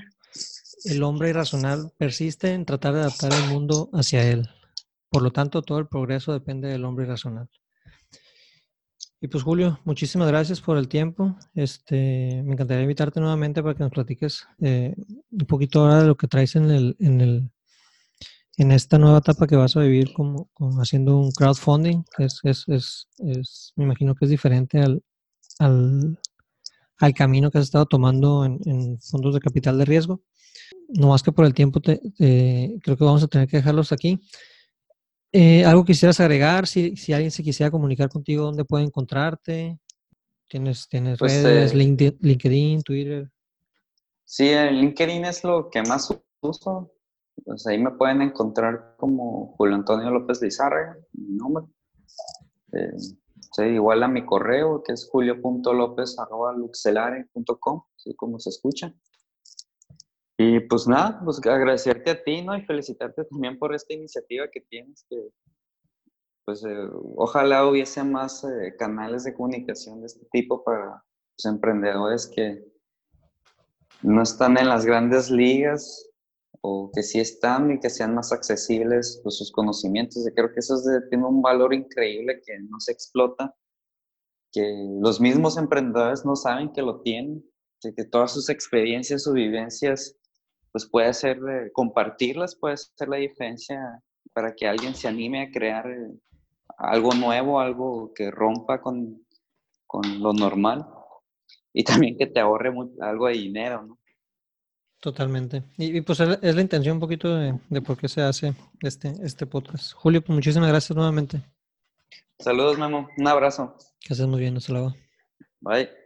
El hombre irracional persiste en tratar de adaptar el mundo hacia él. Por lo tanto, todo el progreso depende del hombre irracional. Y pues Julio, muchísimas gracias por el tiempo. Este, me encantaría invitarte nuevamente para que nos platiques eh, un poquito ahora de lo que traes en el, en el, en esta nueva etapa que vas a vivir como, haciendo un crowdfunding. Es, es, es, es, me imagino que es diferente al, al, al camino que has estado tomando en, fondos de capital de riesgo. No más que por el tiempo, te, creo que vamos a tener que dejarlos aquí. Eh, ¿Algo quisieras agregar? Si, si, alguien se quisiera comunicar contigo, ¿dónde puede encontrarte? ¿Tienes, tienes pues, redes, eh, LinkedIn, Twitter? Sí, el LinkedIn es lo que más uso. Pues ahí me pueden encontrar como Julio Antonio López Lizarra, mi nombre. Eh, Sí, igual a mi correo, que es julio.lopez.luxelare.com, así como se escucha. Y pues nada, pues agradecerte a ti, ¿no? Y felicitarte también por esta iniciativa que tienes, que pues eh, ojalá hubiese más eh, canales de comunicación de este tipo para pues, emprendedores que no están en las grandes ligas o que sí están y que sean más accesibles pues, sus conocimientos. Creo que eso tiene un valor increíble que no se explota, que los mismos emprendedores no saben que lo tienen, que, todas sus experiencias, sus vivencias, pues puede ser, compartirlas puede ser la diferencia para que alguien se anime a crear eh, algo nuevo, algo que rompa con, con lo normal y también que te ahorre algo de dinero, ¿no? Totalmente. Y, pues es la intención un poquito de, de, por qué se hace este, este podcast. Julio, pues muchísimas gracias nuevamente. Saludos, Memo. Un abrazo. Que estés muy bien. Hasta luego. Bye.